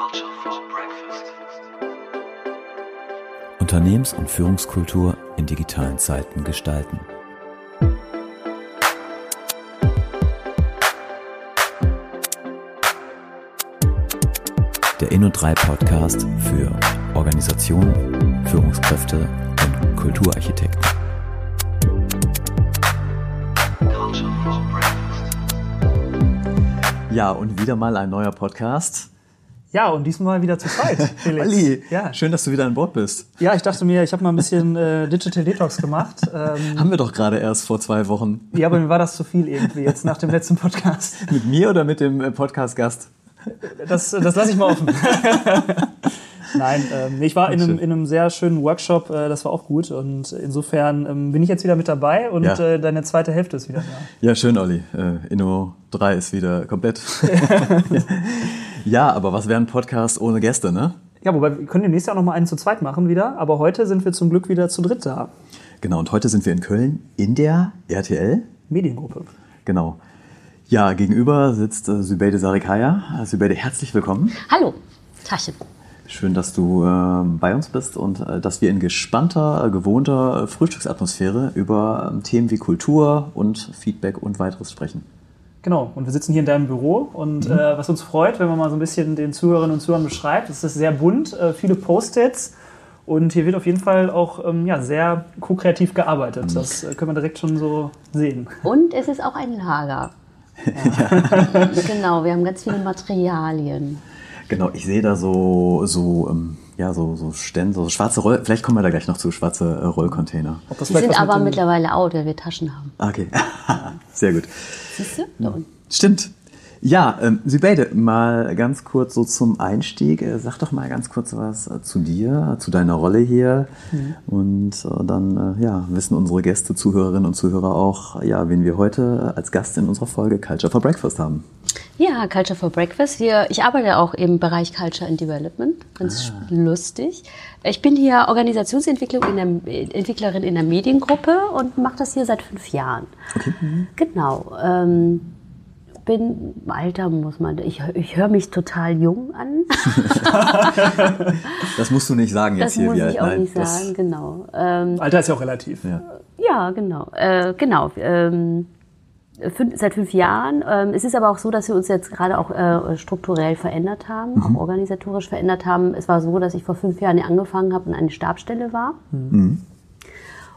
Culture for Breakfast. Unternehmens- und Führungskultur in digitalen Zeiten gestalten. Der Inno3 Podcast für Organisationen, Führungskräfte und Kulturarchitekten. Ja, und wieder mal ein neuer Podcast. Ja, und diesmal wieder zu zweit, Felix. Ali, Ja. schön, dass du wieder an Bord bist. ja, ich dachte mir, ich habe mal ein bisschen äh, Digital Detox gemacht. Ähm, Haben wir doch gerade erst vor zwei Wochen. ja, aber mir war das zu viel irgendwie jetzt nach dem letzten Podcast. Mit mir oder mit dem äh, Podcast-Gast? Das, das lasse ich mal offen. Nein, ähm, ich war in einem, in einem sehr schönen Workshop, äh, das war auch gut. Und insofern ähm, bin ich jetzt wieder mit dabei und Ja. äh, deine zweite Hälfte ist wieder da. Ja, schön, Olli. Äh, Inno 3 ist wieder komplett. Ja, aber was wäre ein Podcast ohne Gäste, ne? Ja, wobei wir können demnächst ja auch noch mal einen zu zweit machen wieder. Aber heute sind wir zum Glück wieder zu dritt da. Genau, und heute sind wir in Köln in der RTL. Mediengruppe. Genau. Ja, gegenüber sitzt äh, Sübeyde Sarikaya. Sübeyde, herzlich willkommen. Hallo, Taschen. Schön, dass du äh, bei uns bist und äh, dass wir in gespannter, äh, gewohnter Frühstücksatmosphäre über ähm, Themen wie Kultur und Feedback und weiteres sprechen. Genau, und wir sitzen hier in deinem Büro und Mhm. äh, was uns freut, wenn man mal so ein bisschen den Zuhörerinnen und Zuhörern beschreibt, es ist sehr bunt, äh, viele Post-its und hier wird auf jeden Fall auch ähm, ja, sehr ko-kreativ gearbeitet. Mhm. Das äh, können wir direkt schon so sehen. Und es ist auch ein Lager. genau, wir haben ganz viele Materialien. Genau, ich sehe da so, so, ähm, ja, so, so Stände, so schwarze Roll, vielleicht kommen wir da gleich noch zu, schwarze äh, Rollcontainer. Die sind aber mittlerweile out, weil wir Taschen haben. Ah, Okay, sehr gut. Siehst du? Da unten. Stimmt. Ja, ähm, Sübeyde, mal ganz kurz so zum Einstieg. Äh, sag doch mal ganz kurz was äh, zu dir, zu deiner Rolle hier. Und äh, dann äh, ja, wissen unsere Gäste, Zuhörerinnen und Zuhörer auch, ja, wen wir heute als Gast in unserer Folge Culture for Breakfast haben. Ja, Culture for Breakfast. Hier, ich arbeite auch im Bereich Culture and Development. Ganz lustig. Ich bin hier Organisationsentwicklung in der, Entwicklerin in der Mediengruppe und mache das hier seit fünf Jahren. Okay. Genau. Ähm, bin Alter muss man. Ich, ich höre mich total jung an. Das musst du nicht sagen jetzt Das hier. muss wie alt- ich auch nein, nicht das- sagen. Genau. Ähm, Alter ist ja auch relativ. Ja. Ja, genau. Äh, genau. Ähm, fün- seit fünf Jahren. Ähm, es ist aber auch so, dass wir uns jetzt gerade auch äh, strukturell verändert haben, auch organisatorisch verändert haben. Es war so, dass ich vor fünf Jahren angefangen habe und eine Stabsstelle war.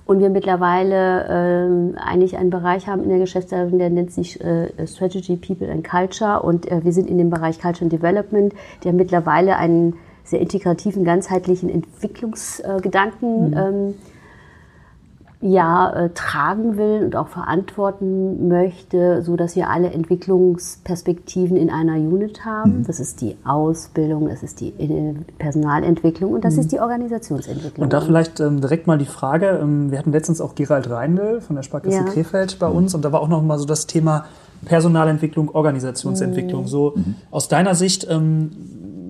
Und wir mittlerweile ähm, eigentlich einen Bereich haben in der Geschäftsleitung, der nennt sich äh, Strategy, People and Culture. Und äh, wir sind in dem Bereich Culture and Development, der mittlerweile einen sehr integrativen, ganzheitlichen Entwicklungsgedanken ähm, ja, äh, tragen will und auch verantworten möchte, so dass wir alle Entwicklungsperspektiven in einer Unit haben. Das ist die Ausbildung, das ist die Personalentwicklung und das ist die Organisationsentwicklung. Und da vielleicht ähm, direkt mal die Frage, ähm, wir hatten letztens auch Gerald Reindl von der Sparkasse Ja. Krefeld bei uns und da war auch noch mal so das Thema Personalentwicklung, Organisationsentwicklung. So aus deiner Sicht, ähm,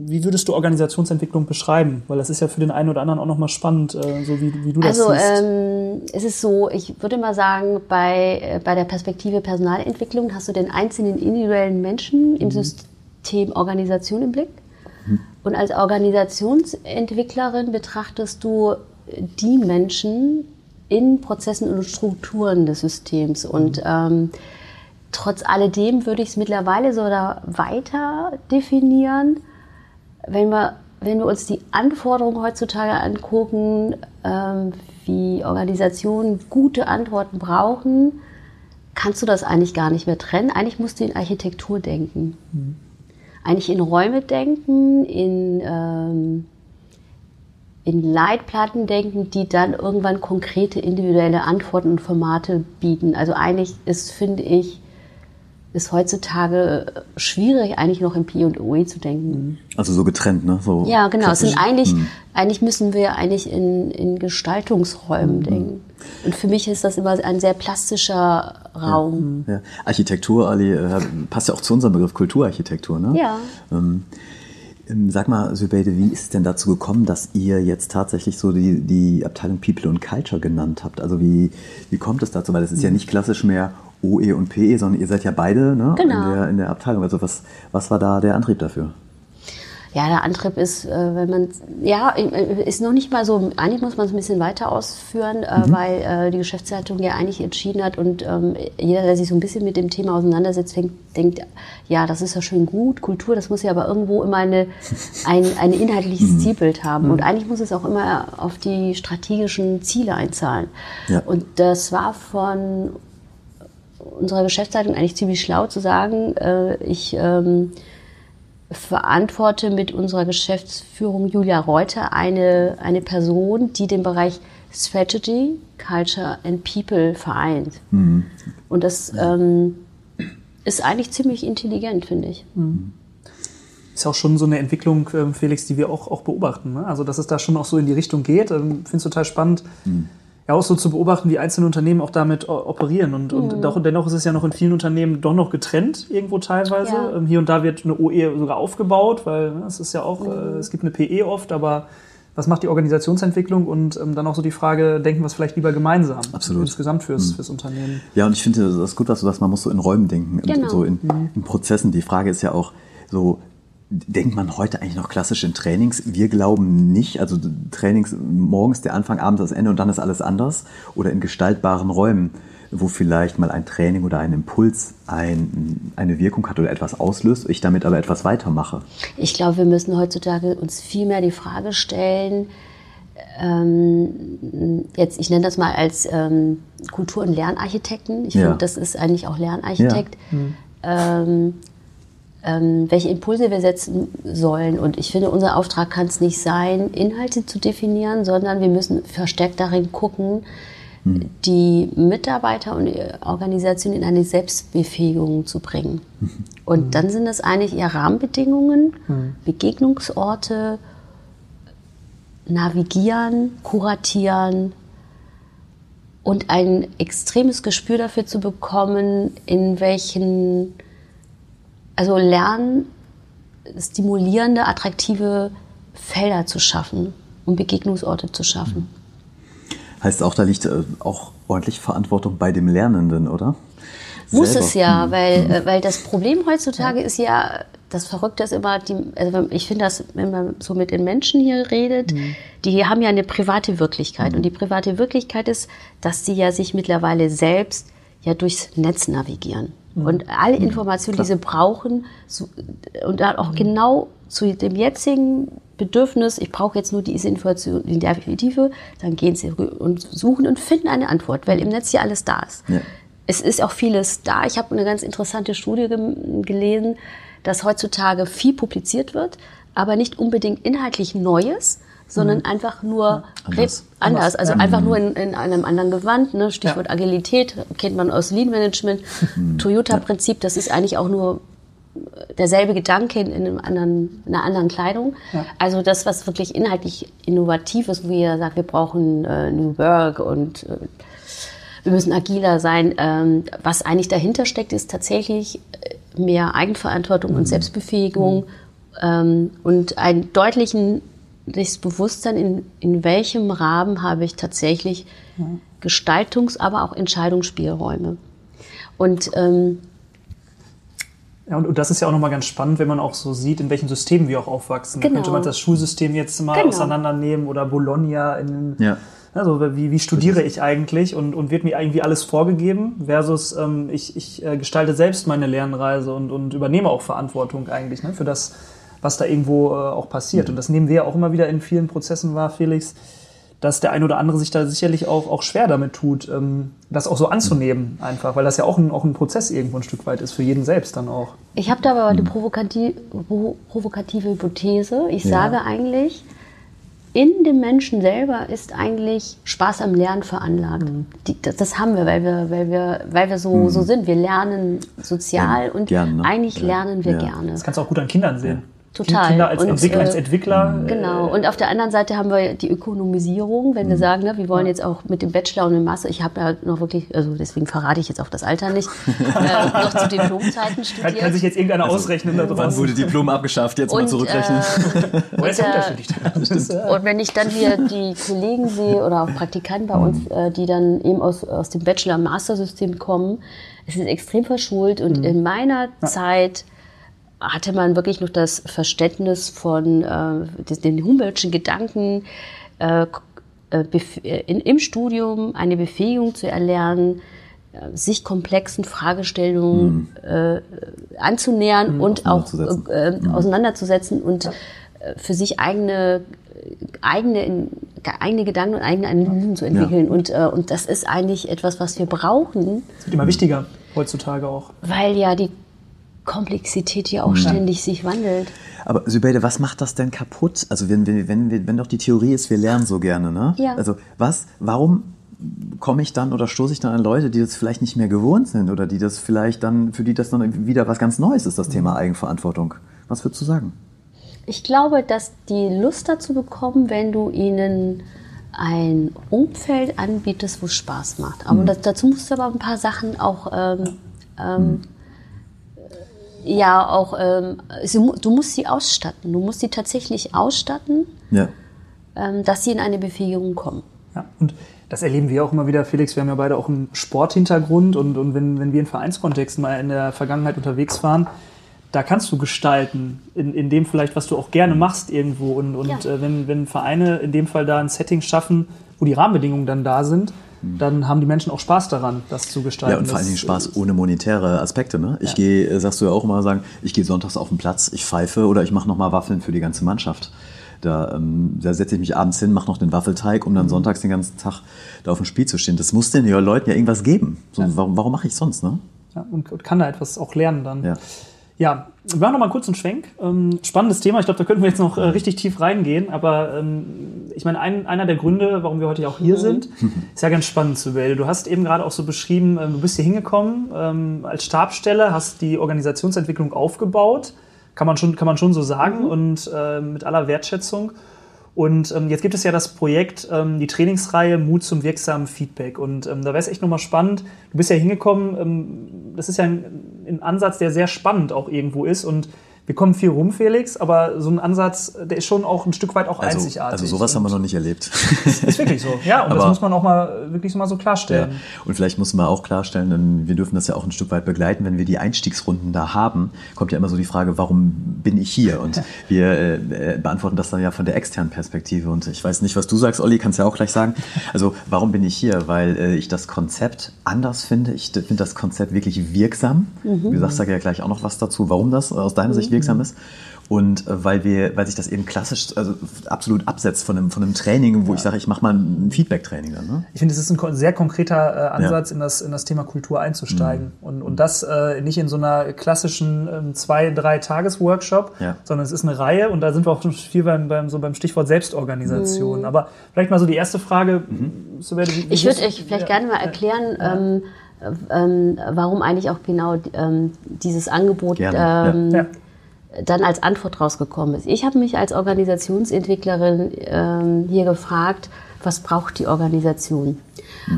wie würdest du Organisationsentwicklung beschreiben? Weil das ist ja für den einen oder anderen auch noch mal spannend, äh, so wie, wie du das Also siehst. ähm, es ist so, ich würde mal sagen, bei, äh, bei der Perspektive Personalentwicklung hast du den einzelnen individuellen Menschen im System Organisation im Blick. Und als Organisationsentwicklerin betrachtest du die Menschen in Prozessen und Strukturen des Systems. Und ähm, trotz alledem würde ich es mittlerweile so da weiter definieren, wenn wir, wenn wir uns die Anforderungen heutzutage angucken, ähm, wie Organisationen gute Antworten brauchen, kannst du das eigentlich gar nicht mehr trennen. Eigentlich musst du in Architektur denken. Eigentlich in Räume denken, in, ähm, in Leitplatten denken, die dann irgendwann konkrete individuelle Antworten und Formate bieten. Also eigentlich ist, finde ich, ist heutzutage schwierig, eigentlich noch in P und OE zu denken. Also so getrennt, ne? So Ja, genau. Es sind eigentlich, eigentlich müssen wir eigentlich in, in Gestaltungsräumen denken. Und für mich ist das immer ein sehr plastischer Raum. Ja. Architektur, Ali, äh, passt ja auch zu unserem Begriff Kulturarchitektur, ne? Ja. Ähm, ähm, sag mal, Sübeyde, wie ist es denn dazu gekommen, dass ihr jetzt tatsächlich so die, die Abteilung People und Culture genannt habt? Also wie, wie kommt es dazu? Weil es ist ja nicht klassisch mehr OE und PE, sondern ihr seid ja beide ne, Genau. in, der, in der Abteilung. Also was, was war da der Antrieb dafür? Ja, der Antrieb ist, äh, wenn man, ja, äh, ist noch nicht mal so, eigentlich muss man es ein bisschen weiter ausführen, äh, weil äh, die Geschäftsleitung ja eigentlich entschieden hat und ähm, jeder, der sich so ein bisschen mit dem Thema auseinandersetzt, denkt, ja, das ist ja schön gut, Kultur, das muss ja aber irgendwo immer eine, ein, ein inhaltliches Zielbild haben. Und eigentlich muss es auch immer auf die strategischen Ziele einzahlen. Ja. Und das war von unserer Geschäftsleitung eigentlich ziemlich schlau zu sagen, äh, ich ähm, verantworte mit unserer Geschäftsführung Julia Reuter eine, eine Person, die den Bereich Strategy, Culture and People vereint. Und das ähm, ist eigentlich ziemlich intelligent, finde ich. Ist ja auch schon so eine Entwicklung, ähm, Felix, die wir auch, auch beobachten. Ne? Also, dass es da schon auch so in die Richtung geht. Ähm, Finde es total spannend, ja auch so zu beobachten, wie einzelne Unternehmen auch damit o- operieren. Und, und doch, dennoch ist es ja noch in vielen Unternehmen doch noch getrennt, irgendwo teilweise. Ja. Ähm, Hier und da wird eine OE sogar aufgebaut, weil ne, es ist ja auch, äh, es gibt eine PE oft, aber was macht die Organisationsentwicklung? Und ähm, dann auch so die Frage, denken wir es vielleicht lieber gemeinsam? Absolut. Insgesamt fürs, fürs Unternehmen. Ja, und ich finde, das ist gut, dass du das, man muss so in Räumen denken, und Genau. so in, in Prozessen. Die Frage ist ja auch so, denkt man heute eigentlich noch klassisch in Trainings? Wir glauben nicht, also Trainings, morgens der Anfang, abends das Ende und dann ist alles anders. Oder in gestaltbaren Räumen, wo vielleicht mal ein Training oder ein Impuls ein, eine Wirkung hat oder etwas auslöst, ich damit aber etwas weitermache. Ich glaube, wir müssen heutzutage uns viel mehr die Frage stellen, ähm, jetzt, ich nenne das mal als ähm, Kultur- und Lernarchitekten. Ich Ja. finde, das ist eigentlich auch Lernarchitekt. Ähm, ähm, welche Impulse wir setzen sollen. Und ich finde, unser Auftrag kann es nicht sein, Inhalte zu definieren, sondern wir müssen verstärkt darin gucken, die Mitarbeiter und die Organisation in eine Selbstbefähigung zu bringen. Und dann sind das eigentlich eher Rahmenbedingungen, Begegnungsorte, navigieren, kuratieren und ein extremes Gespür dafür zu bekommen, in welchen, also lernen, stimulierende, attraktive Felder zu schaffen und Begegnungsorte zu schaffen. Heißt auch, da liegt äh, auch ordentlich Verantwortung bei dem Lernenden, oder? Muss Selber. es ja, weil, äh, weil das Problem heutzutage ist ja, das Verrückte ist immer, die, also ich finde das, wenn man so mit den Menschen hier redet, die haben ja eine private Wirklichkeit. Und die private Wirklichkeit ist, dass sie ja sich mittlerweile selbst ja durchs Netz navigieren. Und alle Informationen, die sie brauchen, so, und dann auch genau zu dem jetzigen Bedürfnis, ich brauche jetzt nur diese Information in der Tiefe, dann gehen sie und suchen und finden eine Antwort, weil im Netz ja alles da ist. Ja. Es ist auch vieles da. Ich habe eine ganz interessante Studie gelesen, dass heutzutage viel publiziert wird, aber nicht unbedingt inhaltlich Neues, sondern einfach nur Anders. anders. Also ja. einfach nur in, in einem anderen Gewand. Ne? Stichwort Agilität kennt man aus Lean Management. Toyota-Prinzip, das ist eigentlich auch nur derselbe Gedanke in, in, einem anderen, in einer anderen Kleidung. Also das, was wirklich inhaltlich innovativ ist, wo ihr sagt, wir brauchen äh, New Work und äh, wir müssen agiler sein. Ähm, was eigentlich dahinter steckt, ist tatsächlich äh, mehr Eigenverantwortung und Selbstbefähigung ähm, und ein deutlichen das Bewusstsein, in, in welchem Rahmen habe ich tatsächlich Gestaltungs-, aber auch Entscheidungsspielräume. Und ähm, Ja, und, und das ist ja auch nochmal ganz spannend, wenn man auch so sieht, in welchen Systemen wir auch aufwachsen. Da Genau. könnte man das Schulsystem jetzt mal Genau. auseinandernehmen oder Bologna in, Ja. Also wie, wie studiere ich eigentlich und, und wird mir irgendwie alles vorgegeben versus ähm, ich, ich äh, gestalte selbst meine Lernreise und, und übernehme auch Verantwortung eigentlich ne, für das, was da irgendwo äh, auch passiert. Und das nehmen wir auch immer wieder in vielen Prozessen wahr, Felix, dass der ein oder andere sich da sicherlich auch, auch schwer damit tut, ähm, das auch so anzunehmen einfach, weil das ja auch ein, auch ein Prozess irgendwo ein Stück weit ist, für jeden selbst dann auch. Ich habe da aber eine pro- provokative Hypothese. Ich Ja. sage eigentlich, in dem Menschen selber ist eigentlich Spaß am Lernen veranlagt. Die, das, das haben wir, weil wir, weil wir, weil wir so, so sind. Wir lernen sozial Ja, und gern, ne? eigentlich Ja. lernen wir Ja. gerne. Das kannst du auch gut an Kindern sehen. Total. Kinder als Und, Entwickler, äh, als Entwickler. Genau. Und auf der anderen Seite haben wir die Ökonomisierung, wenn wir sagen, ne, wir wollen jetzt auch mit dem Bachelor und dem Master, ich habe ja noch wirklich, also deswegen verrate ich jetzt auch das Alter nicht, äh, noch zu Diplomzeiten Kann, studiert. kann sich jetzt irgendeiner ausrechnen. da Wann wurde Diplom abgeschafft? Jetzt mal Und, zurückrechnen. äh, ja und, äh, äh, Und wenn ich dann hier die Kollegen sehe oder auch Praktikanten bei uns, äh, die dann eben aus, aus dem Bachelor-Master-System kommen, es ist extrem verschult und in meiner Zeit hatte man wirklich noch das Verständnis von äh, den Humboldtschen Gedanken, äh, äh, äh, in, im Studium eine Befähigung zu erlernen, äh, sich komplexen Fragestellungen äh, anzunähern und auch auseinanderzusetzen. äh, äh, auseinanderzusetzen und äh, für sich eigene eigene, eigene Gedanken und eigene Analysen zu entwickeln. Und, äh, und das ist eigentlich etwas, was wir brauchen, Das wird immer wichtiger heutzutage auch. weil ja die Komplexität ja auch ständig sich wandelt. Aber Sübeide, was macht das denn kaputt? Also wenn, wenn, wenn, wenn doch die Theorie ist, wir lernen so gerne, ne? Ja. Also was, warum komme ich dann oder stoße ich dann an Leute, die das vielleicht nicht mehr gewohnt sind oder die das vielleicht dann, für die das dann wieder was ganz Neues ist, das Thema Eigenverantwortung? Was würdest du sagen? Ich glaube, dass die Lust dazu bekommen, wenn du ihnen ein Umfeld anbietest, wo es Spaß macht. Aber das, dazu musst du aber ein paar Sachen auch, ähm, ähm, ja, auch, ähm, sie, du musst sie ausstatten. Du musst sie tatsächlich ausstatten, Ja. ähm, dass sie in eine Befähigung kommen. Ja, und das erleben wir auch immer wieder, Felix. Wir haben ja beide auch einen Sporthintergrund und, und wenn, wenn wir in Vereinskontexten mal in der Vergangenheit unterwegs waren, da kannst du gestalten, in, in dem vielleicht, was du auch gerne machst irgendwo. Und, und Ja. äh, wenn, wenn Vereine in dem Fall da ein Setting schaffen, wo die Rahmenbedingungen dann da sind, dann haben die Menschen auch Spaß daran, das zu gestalten. Ja, und vor allen Dingen Spaß ohne monetäre Aspekte. Ne? Ich gehe, äh, sagst du ja auch immer sagen, ich gehe sonntags auf den Platz, ich pfeife oder ich mache nochmal Waffeln für die ganze Mannschaft. Da, ähm, da setze ich mich abends hin, mache noch den Waffelteig, um dann sonntags den ganzen Tag da auf dem Spiel zu stehen. Das muss den ja Leuten ja irgendwas geben. So, Warum, warum mache ich sonst? Ne? Ja, und, und kann da etwas auch lernen dann. Ja. Ja, wir machen noch mal kurz einen Schwenk. Ähm, spannendes Thema. Ich glaube, da könnten wir jetzt noch äh, richtig tief reingehen. Aber ähm, ich meine, ein, einer der Gründe, warum wir heute auch hier sind, ist ja ganz spannend, Sybelle. Du hast eben gerade auch so beschrieben, ähm, du bist hier hingekommen ähm, als Stabsstelle, hast die Organisationsentwicklung aufgebaut. Kann man schon, kann man schon so sagen und äh, mit aller Wertschätzung. Und ähm, jetzt gibt es ja das Projekt, ähm, die Trainingsreihe Mut zum wirksamen Feedback. Und ähm, da wäre es echt nochmal spannend. Du bist ja hingekommen, ähm, das ist ja ein, ein Ansatz, der sehr spannend auch irgendwo ist. Und wir kommen viel rum, Felix, aber so ein Ansatz, der ist schon auch ein Stück weit auch Also, einzigartig. also sowas haben wir noch nicht erlebt. Ist wirklich so. Ja, und das Aber- muss man auch mal wirklich so mal so Ja. klarstellen. Und vielleicht muss man auch klarstellen, denn wir dürfen das ja auch ein Stück weit begleiten, wenn wir die Einstiegsrunden da haben, kommt ja immer so die Frage, warum bin ich hier? Und wir äh, äh, beantworten das dann ja von der externen Perspektive. Und ich weiß nicht, was du sagst, Olli, kannst ja auch gleich sagen. Also warum bin ich hier? Weil äh, ich das Konzept anders finde. Ich finde das Konzept wirklich wirksam. Du sagst da ja gleich auch noch was dazu, warum das aus deiner Sicht wirksam ist. Und äh, weil wir, weil sich das eben klassisch, also absolut absetzt von einem, von einem Training, wo ich sage, ich mache mal ein Feedback-Training dann. Ne? Ich finde, es ist ein sehr konkreter äh, Ansatz, in, das, in das Thema Kultur einzusteigen. Mhm. Und, und das äh, nicht in so einer klassischen ähm, zwei-, drei Tages-Workshop, Ja. sondern es ist eine Reihe und da sind wir auch schon viel beim, beim, so beim Stichwort Selbstorganisation. Mhm. Aber vielleicht mal so die erste Frage. So werde, wie, wie Ich würde euch vielleicht ja. gerne mal erklären, ähm, ähm, warum eigentlich auch genau ähm, dieses Angebot Gerne, ähm, Ja. Dann als Antwort rausgekommen ist. Ich habe mich als Organisationsentwicklerin ähm, hier gefragt, was braucht die Organisation?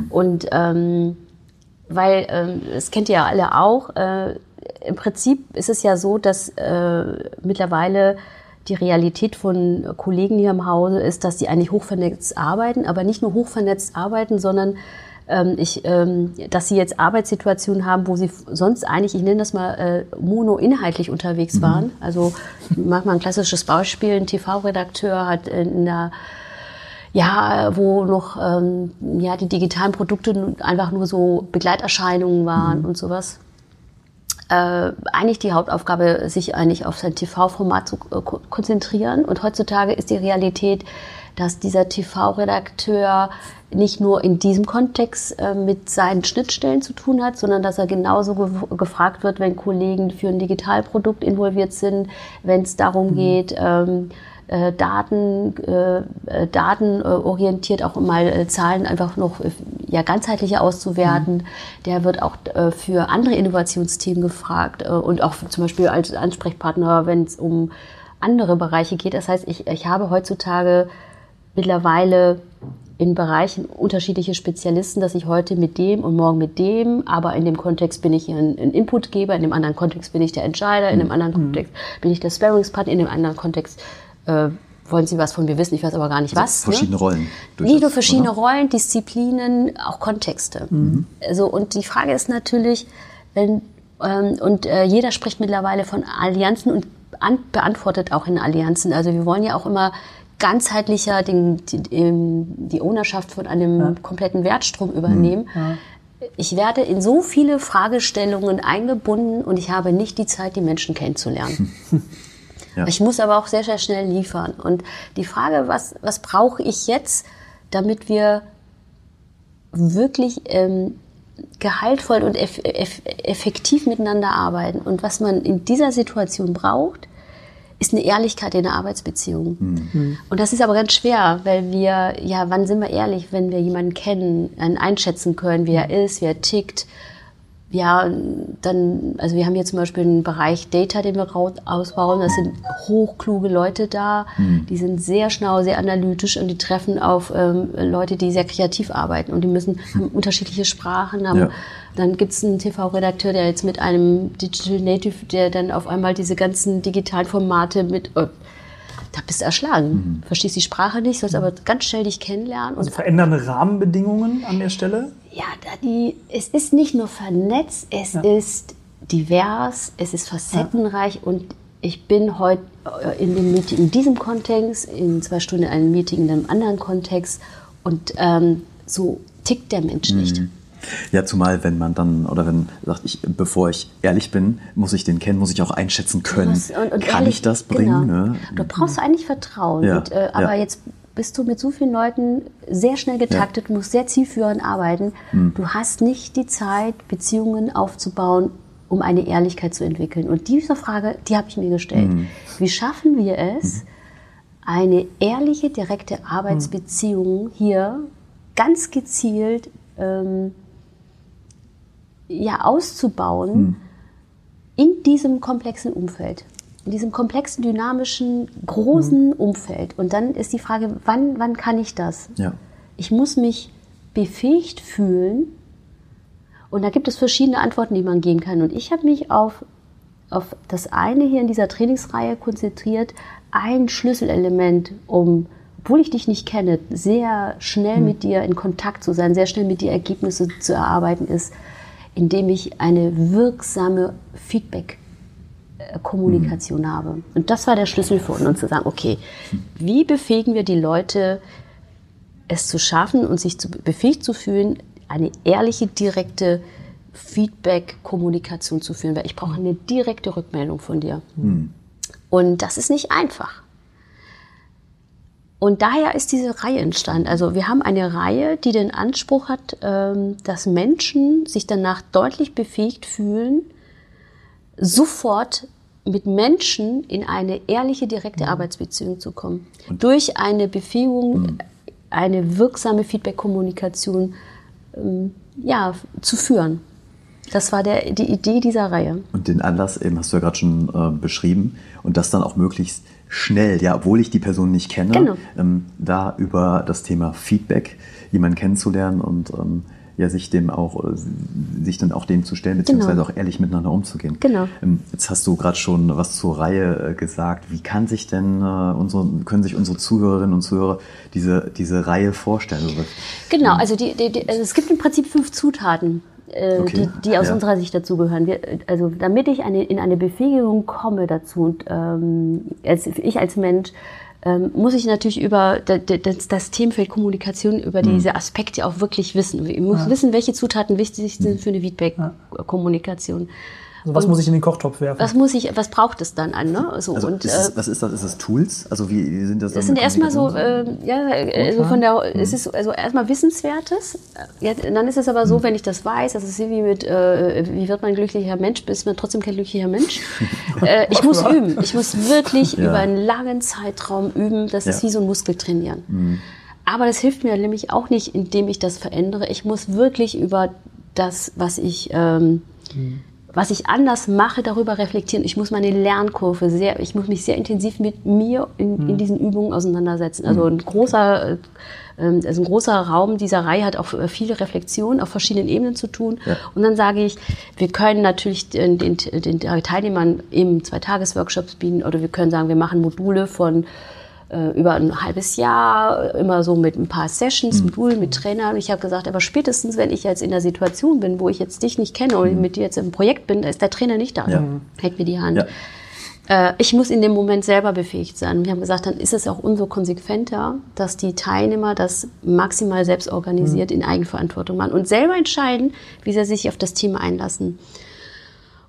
Und ähm, weil, ähm, das kennt ihr ja alle auch, äh, im Prinzip ist es ja so, dass äh, mittlerweile die Realität von Kollegen hier im Hause ist, dass die eigentlich hochvernetzt arbeiten, aber nicht nur hochvernetzt arbeiten, sondern ähm, ich, ähm, dass sie jetzt Arbeitssituationen haben, wo sie sonst eigentlich, ich nenne das mal, äh, mono-inhaltlich unterwegs waren. Also ich mach mal ein klassisches Beispiel, ein TV-Redakteur hat in der ja, wo noch ähm, ja, die digitalen Produkte einfach nur so Begleiterscheinungen waren und sowas. Äh, eigentlich die Hauptaufgabe, sich eigentlich auf sein TV-Format zu äh, ko- konzentrieren. Und heutzutage ist die Realität, dass dieser TV-Redakteur nicht nur in diesem Kontext äh, mit seinen Schnittstellen zu tun hat, sondern dass er genauso ge gefragt wird, wenn Kollegen für ein Digitalprodukt involviert sind, wenn es darum geht, ähm, äh, Daten, äh, äh, datenorientiert auch mal äh, Zahlen einfach noch äh, ja, ganzheitlicher auszuwerten. Der wird auch für andere Innovationsthemen gefragt und auch zum Beispiel als Ansprechpartner, wenn es um andere Bereiche geht. Das heißt, ich, ich habe heutzutage mittlerweile in Bereichen unterschiedliche Spezialisten, dass ich heute mit dem und morgen mit dem, aber in dem Kontext bin ich ein, ein Inputgeber, in dem anderen Kontext bin ich der Entscheider, in dem anderen Kontext bin ich der Sparringspartner, in dem anderen Kontext äh, wollen Sie was von mir wissen, ich weiß aber gar nicht was. Verschiedene ne? Rollen. Nicht nur verschiedene oder? Rollen, Disziplinen, auch Kontexte. Also, und die Frage ist natürlich, wenn Ähm, und äh, jeder spricht mittlerweile von Allianzen und an, beantwortet auch in Allianzen. Also wir wollen ja auch immer ganzheitlicher den, die, ähm, die Ownerschaft von einem kompletten Wertstrom übernehmen. Ich werde in so viele Fragestellungen eingebunden und ich habe nicht die Zeit, die Menschen kennenzulernen. Ja. Ich muss aber auch sehr, sehr schnell liefern. Und die Frage, was, was brauche ich jetzt, damit wir wirklich ähm, gehaltvoll und eff eff effektiv miteinander arbeiten. Und was man in dieser Situation braucht, ist eine Ehrlichkeit in der Arbeitsbeziehung. Und das ist aber ganz schwer, weil wir, ja, wann sind wir ehrlich, wenn wir jemanden kennen, einen einschätzen können, wie er ist, wie er tickt. Ja, dann, also wir haben hier zum Beispiel einen Bereich Data, den wir ausbauen. Das sind hochkluge Leute da, die sind sehr schlau, sehr analytisch und die treffen auf ähm, Leute, die sehr kreativ arbeiten und die müssen haben unterschiedliche Sprachen, haben Ja. dann gibt es einen TV-Redakteur, der jetzt mit einem Digital Native, der dann auf einmal diese ganzen digitalen Formate mit. äh, Da bist du erschlagen. Verstehst die Sprache nicht, sollst aber ganz schnell dich kennenlernen. Also Und verändernde Rahmenbedingungen an der Stelle. Ja, da die, es ist nicht nur vernetzt, es ist divers, es ist facettenreich und ich bin heute äh, in dem Meeting in diesem Kontext, in zwei Stunden in einem Meeting in einem anderen Kontext und ähm, so tickt der Mensch nicht. Ja, zumal wenn man dann, oder wenn sagt, ich, bevor ich ehrlich bin, muss ich den kennen, muss ich auch einschätzen können. Was- und- und Kann ehrlich, ich das bringen? genau. Ne? Du brauchst eigentlich Vertrauen. Ja, Und, äh, aber ja. jetzt bist du mit so vielen Leuten sehr schnell getaktet, musst sehr zielführend arbeiten. Hm. Du hast nicht die Zeit, Beziehungen aufzubauen, um eine Ehrlichkeit zu entwickeln. Und diese Frage, die habe ich mir gestellt. Hm. Wie schaffen wir es, eine ehrliche, direkte Arbeitsbeziehung hier ganz gezielt ähm, ja, auszubauen in diesem komplexen Umfeld, in diesem komplexen, dynamischen, großen Umfeld. Und dann ist die Frage, wann, wann kann ich das? Ja. Ich muss mich befähigt fühlen. Und da gibt es verschiedene Antworten, die man geben kann. Und ich habe mich auf, auf das eine hier in dieser Trainingsreihe konzentriert, ein Schlüsselelement, um, obwohl ich dich nicht kenne, sehr schnell mit dir in Kontakt zu sein, sehr schnell mit dir Ergebnisse zu erarbeiten, ist, indem ich eine wirksame Feedback-Kommunikation habe. Und das war der Schlüssel für uns, zu sagen, okay, wie befähigen wir die Leute, es zu schaffen und sich zu, befähigt zu fühlen, eine ehrliche, direkte Feedback-Kommunikation zu führen, weil ich brauche eine direkte Rückmeldung von dir. Und das ist nicht einfach. Und daher ist diese Reihe entstanden. Also wir haben eine Reihe, die den Anspruch hat, ähm, dass Menschen sich danach deutlich befähigt fühlen, sofort mit Menschen in eine ehrliche, direkte Arbeitsbeziehung zu kommen. Durch eine Befähigung, eine wirksame Feedback-Kommunikation ähm, ja, zu führen. Das war der, die Idee dieser Reihe. Und den Anlass eben hast du ja gerade schon äh, beschrieben und das dann auch möglichst schnell, ja, obwohl ich die Person nicht kenne, Genau. ähm, da über das Thema Feedback jemanden kennenzulernen und ähm, ja, sich dem auch, äh, sich dann auch dem zu stellen, beziehungsweise Genau. auch ehrlich miteinander umzugehen. Genau. Ähm, jetzt hast du gerade schon was zur Reihe äh, gesagt. Wie kann sich denn äh, unsere, können sich unsere Zuhörerinnen und Zuhörer diese, diese Reihe vorstellen? Genau, also, die, die, die, also es gibt im Prinzip fünf Zutaten, Okay, die, die aus ja. unserer Sicht dazugehören. Also damit ich eine, in eine Befähigung komme dazu und ähm, als, ich als Mensch ähm, muss ich natürlich über da- da- das, das Themenfeld Kommunikation, über Mhm. diese Aspekte auch wirklich wissen. Ich muss wissen, welche Zutaten wichtig Mhm. sind für eine Feedback-Kommunikation. Also was muss ich in den Kochtopf werfen? Was muss ich, was braucht es dann an? Ne? So, also und, ist äh, es, was ist das? Ist das Tools? Also wie, wie sind das? Das sind erstmal so, Kommunikations- äh, ja, also von der, es ist also erstmal Wissenswertes. Ja, dann ist es aber so, wenn ich das weiß, das ist wie mit, äh, wie wird man ein glücklicher Mensch, ist man trotzdem kein glücklicher Mensch. äh, ich muss üben. Ich muss wirklich Ja. über einen langen Zeitraum üben. Das ist Ja. wie so ein Muskeltrainieren. Aber das hilft mir nämlich auch nicht, indem ich das verändere. Ich muss wirklich über das, was ich ähm, was ich anders mache, darüber reflektieren. Ich muss meine Lernkurve sehr, ich muss mich sehr intensiv mit mir in, in diesen Übungen auseinandersetzen. Also ein großer, äh, ähm, also ein großer Raum dieser Reihe hat auch äh, viele Reflexionen auf verschiedenen Ebenen zu tun. Ja. Und dann sage ich, wir können natürlich den, den, den Teilnehmern eben zwei Tagesworkshops bieten oder wir können sagen, wir machen Module von über ein halbes Jahr, immer so mit ein paar Sessions, Mhm. Modulen, mit Trainern. Ich habe gesagt, aber spätestens, wenn ich jetzt in der Situation bin, wo ich jetzt dich nicht kenne und mit dir jetzt im Projekt bin, da ist der Trainer nicht da. Mhm. Ja. Hält mir die Hand. Ja. Äh, ich muss in dem Moment selber befähigt sein. Wir haben gesagt, dann ist es auch umso konsequenter, dass die Teilnehmer das maximal selbst organisiert in Eigenverantwortung machen und selber entscheiden, wie sie sich auf das Thema einlassen.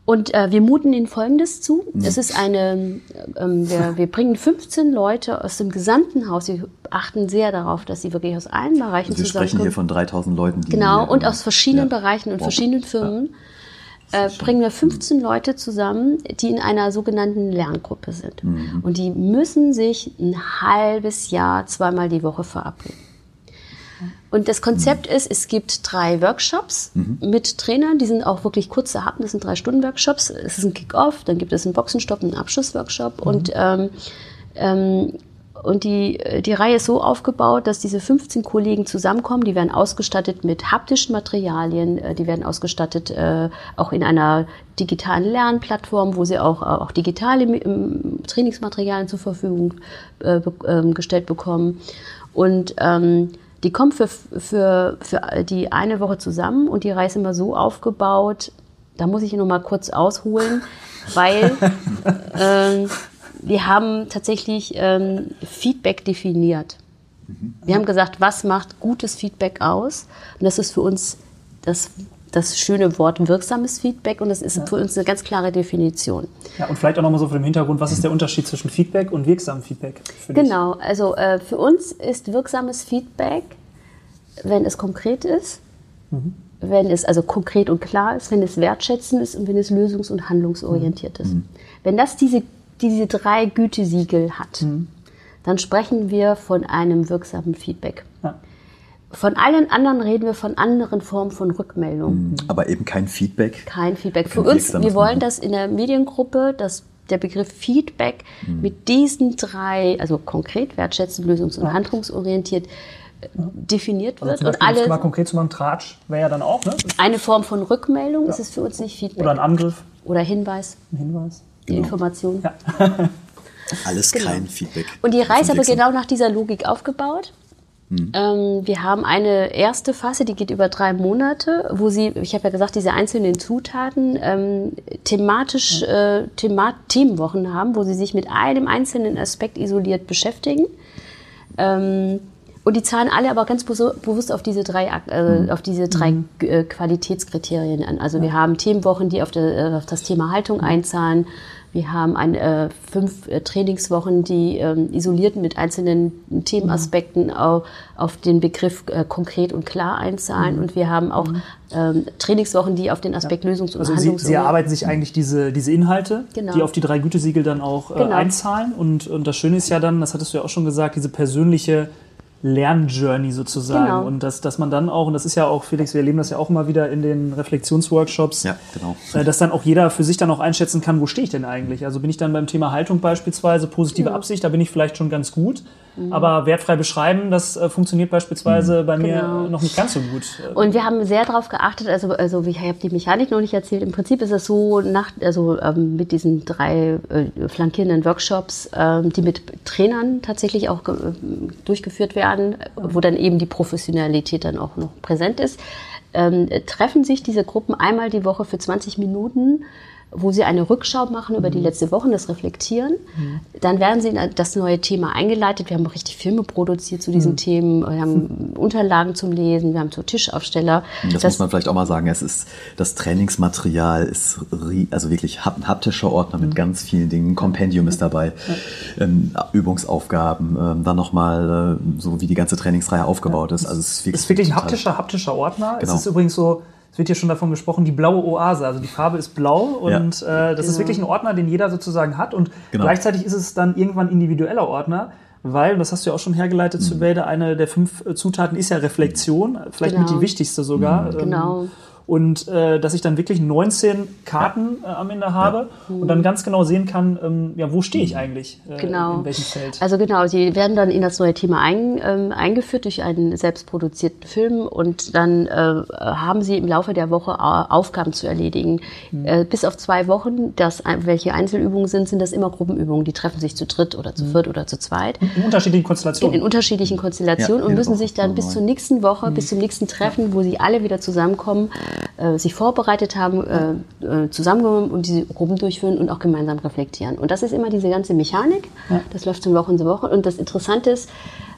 Und äh, wir muten ihnen Folgendes zu. Es ist eine, ähm, wir, wir bringen 15 Leute aus dem gesamten Haus. Wir achten sehr darauf, dass sie wirklich aus allen Bereichen Also wir sprechen zusammenkommen. hier von 3000 Leuten, die. Genau, und ähm, aus verschiedenen ja. Bereichen und Wow. verschiedenen Firmen äh, bringen wir 15 Leute zusammen, die in einer sogenannten Lerngruppe sind. Mhm. Und die müssen sich ein halbes Jahr zweimal die Woche verabreden. Und das Konzept ist, es gibt drei Workshops mit Trainern, die sind auch wirklich kurze Happen, das sind drei Stunden Workshops. Es ist ein Kick-Off, dann gibt es einen Boxenstopp, einen Abschlussworkshop und ähm, ähm, und die, die Reihe ist so aufgebaut, dass diese 15 Kollegen zusammenkommen. Die werden ausgestattet mit haptischen Materialien. äh, Die werden ausgestattet äh, auch in einer digitalen Lernplattform, wo sie auch, auch digitale ähm, Trainingsmaterialien zur Verfügung äh, ähm, gestellt bekommen. Und ähm, die kommen für, für, für die eine Woche zusammen und die Reihe ist immer so aufgebaut, da muss ich noch mal kurz ausholen, weil ähm, wir haben tatsächlich ähm, Feedback definiert. Wir haben gesagt, was macht gutes Feedback aus? Und das ist für uns das, das schöne Wort wirksames Feedback und das ist für uns eine ganz klare Definition. Ja, und vielleicht auch nochmal so vor dem Hintergrund, was ist der Unterschied zwischen Feedback und wirksamem Feedback? für dich? Genau, also äh, für uns ist wirksames Feedback, wenn es konkret ist, wenn es also konkret und klar ist, wenn es wertschätzend ist und wenn es lösungs- und handlungsorientiert ist. Wenn das diese, diese drei Gütesiegel hat, dann sprechen wir von einem wirksamen Feedback. Ja. Von allen anderen reden wir von anderen Formen von Rückmeldung. Aber eben kein Feedback. Kein Feedback. Für uns, wir wollen Machen. das in der Mediengruppe, dass der Begriff Feedback mit diesen drei, also konkret, wertschätzend, lösungs- und handlungsorientiert, äh, definiert Also wird. zum und um es mal alle, konkret zu machen, Tratsch wäre ja dann auch, ne? eine Form von Rückmeldung ist es für uns nicht Feedback. Oder ein Angriff, Oder Hinweis, ein Hinweis. die Information. Ja. Alles Genau. kein Feedback. Und die Reihe ist aber genau nach dieser Logik aufgebaut. Ähm, wir haben eine erste Phase, die geht über drei Monate, wo sie, ich habe ja gesagt, diese einzelnen Zutaten ähm, thematisch äh, Thema Themenwochen haben, wo sie sich mit einem einzelnen Aspekt isoliert beschäftigen. Ähm, und die zahlen alle aber ganz bewusst auf diese drei, äh, auf diese drei äh, Qualitätskriterien an. Also wir haben Themenwochen, die auf, der, äh, auf das Thema Haltung einzahlen. Wir haben ein, äh, fünf äh, Trainingswochen, die ähm, isoliert mit einzelnen Themenaspekten auf, auf den Begriff äh, konkret und klar einzahlen. Und wir haben auch ähm, Trainingswochen, die auf den Aspekt Lösungs- und Also Sie, Handlungs- Sie erarbeiten sich eigentlich diese, diese Inhalte, Genau. die auf die drei Gütesiegel dann auch äh, Genau. einzahlen. Und, und das Schöne ist ja dann, das hattest du ja auch schon gesagt, diese persönliche Lernjourney sozusagen. Genau. Und dass, dass man dann auch, und das ist ja auch, Felix, wir erleben das ja auch immer wieder in den Reflexionsworkshops, Ja, genau. äh, dass dann auch jeder für sich dann auch einschätzen kann, wo stehe ich denn eigentlich? Also bin ich dann beim Thema Haltung beispielsweise, positive Absicht, da bin ich vielleicht schon ganz gut. Mhm. Aber wertfrei beschreiben, das äh, funktioniert beispielsweise bei mir Genau. noch nicht ganz so gut. Äh, Und wir haben sehr darauf geachtet, also, also ich habe die Mechanik noch nicht erzählt. Im Prinzip ist es so, nach, also ähm, mit diesen drei äh, flankierenden Workshops, ähm, die mit Trainern tatsächlich auch ähm, durchgeführt werden, wo dann eben die Professionalität dann auch noch präsent ist, ähm, äh, treffen sich diese Gruppen einmal die Woche für 20 Minuten wo sie eine Rückschau machen über die letzte Woche, das reflektieren. Dann werden sie in das neue Thema eingeleitet. Wir haben auch richtig Filme produziert zu diesen Themen. Wir haben Unterlagen zum Lesen, wir haben so Tischaufsteller. Das, muss man vielleicht auch mal sagen. Es ist, das Trainingsmaterial ist also wirklich ein haptischer Ordner Mhm. mit ganz vielen Dingen. Ein Kompendium ist dabei, ähm, Übungsaufgaben, ähm, dann nochmal, äh, so wie die ganze Trainingsreihe aufgebaut ist. Also es ist wirklich, ist wirklich ein haptischer, haptischer Ordner. Genau. Es ist übrigens so, es wird hier schon davon gesprochen, die blaue Oase. Also die Farbe ist blau und äh, das ist Genau. wirklich ein Ordner, den jeder sozusagen hat. Und Genau. gleichzeitig ist es dann irgendwann individueller Ordner. Weil, und das hast du ja auch schon hergeleitet, Mhm. zu Bälde, eine der fünf Zutaten ist ja Reflexion, vielleicht mit Genau. die wichtigste sogar. Ähm, Genau. Und äh, dass ich dann wirklich 19 Karten äh, am Ende habe und dann ganz genau sehen kann, ähm, ja, wo stehe ich eigentlich, äh, Genau. in welchem Feld. Also genau, sie werden dann in das neue Thema ein, ähm, eingeführt durch einen selbstproduzierten Film und dann äh, haben sie im Laufe der Woche Au- Aufgaben zu erledigen. Äh, bis auf zwei Wochen, das, welche Einzelübungen sind, sind das immer Gruppenübungen. Die treffen sich zu dritt oder zu viert oder zu zweit in unterschiedlichen in Konstellationen. unterschiedlichen Konstellationen Ja, und müssen Woche sich dann so bis neu. zur nächsten Woche, bis zum nächsten Treffen, wo sie alle wieder zusammenkommen, äh, sich vorbereitet haben, äh, äh, zusammenkommen und diese Gruppen durchführen und auch gemeinsam reflektieren. Und das ist immer diese ganze Mechanik. Das läuft von Woche zu Woche. Und das Interessante ist,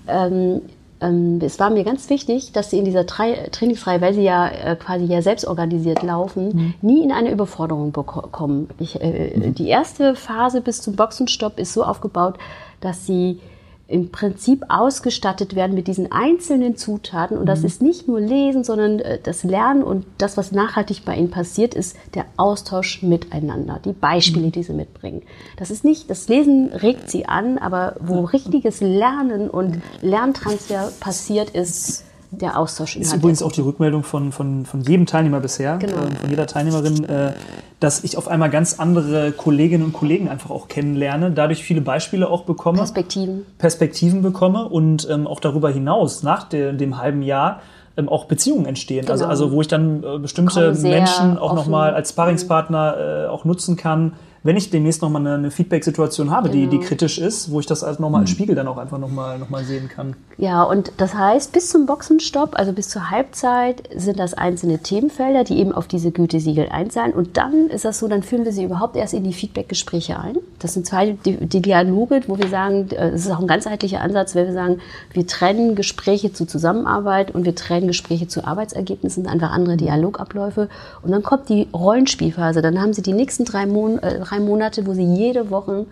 ähm, ähm, es war mir ganz wichtig, dass sie in dieser Trainingsreihe, weil sie ja äh, quasi ja selbst organisiert laufen, nie in eine Überforderung kommen. Ich, äh, Die erste Phase bis zum Boxenstopp ist so aufgebaut, dass sie im Prinzip ausgestattet werden mit diesen einzelnen Zutaten. Und das ist nicht nur Lesen, sondern äh, das Lernen und das, was nachhaltig bei ihnen passiert, ist der Austausch miteinander, die Beispiele, die sie mitbringen. Das ist nicht, das Lesen regt sie an, aber wo richtiges Lernen und Lerntransfer passiert, ist der Austausch ist übrigens auch die Rückmeldung von, von, von jedem Teilnehmer bisher, Genau. ähm, von jeder Teilnehmerin, äh, dass ich auf einmal ganz andere Kolleginnen und Kollegen einfach auch kennenlerne, dadurch viele Beispiele auch bekomme. Perspektiven. Perspektiven bekomme und ähm, auch darüber hinaus, nach de, dem halben Jahr, ähm, auch Beziehungen entstehen. Also, Genau. also wo ich dann äh, bestimmte Menschen auch nochmal als Sparringspartner äh, auch nutzen kann, wenn ich demnächst nochmal eine, eine Feedback-Situation habe, die, die Genau. kritisch ist, wo ich das also nochmal als Spiegel dann auch einfach nochmal noch mal sehen kann. Ja, und das heißt, bis zum Boxenstopp, also bis zur Halbzeit, sind das einzelne Themenfelder, die eben auf diese Gütesiegel einzahlen. Und dann ist das so, dann führen wir sie überhaupt erst in die Feedback-Gespräche ein. Das sind zwei die, die Dialoge, wo wir sagen, äh, es ist auch ein ganzheitlicher Ansatz, wenn wir sagen, wir trennen Gespräche zu Zusammenarbeit und wir trennen Gespräche zu Arbeitsergebnissen, einfach andere Dialogabläufe. Und dann kommt die Rollenspielphase. Dann haben sie die nächsten drei, Mon äh, drei Monate, wo sie jede Woche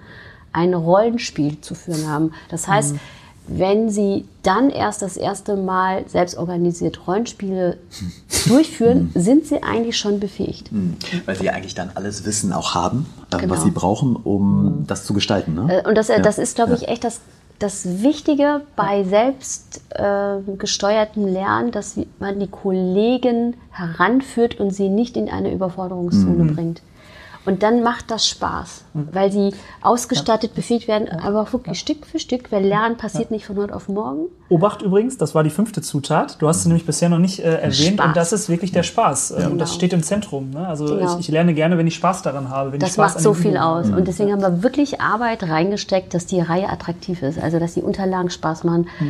ein Rollenspiel zu führen haben. Das heißt, wenn Sie dann erst das erste Mal selbstorganisiert Rollenspiele durchführen, sind Sie eigentlich schon befähigt. Weil sie eigentlich dann alles Wissen auch haben, Genau. was sie brauchen, um das zu gestalten. Ne? Äh, Und das, äh, Ja. das ist, glaube ich, Ja. echt das, das Wichtige bei selbst äh, gesteuertem Lernen, dass man die Kollegen heranführt und sie nicht in eine Überforderungszone Mhm. bringt. Und dann macht das Spaß, weil sie ausgestattet, befähigt werden, aber auch wirklich Stück für Stück, weil Lernen passiert nicht von heute auf morgen. Obacht übrigens, das war die fünfte Zutat. Du hast sie nämlich bisher noch nicht äh, erwähnt Spaß. und das ist wirklich der Spaß. Äh, Und das Genau. steht im Zentrum. Ne? Also Genau. ich, ich lerne gerne, wenn ich Spaß daran habe. Wenn ich Das Spaß macht an so viel Übungen aus. Und deswegen haben wir wirklich Arbeit reingesteckt, dass die Reihe attraktiv ist. Also, dass die Unterlagen Spaß machen, äh,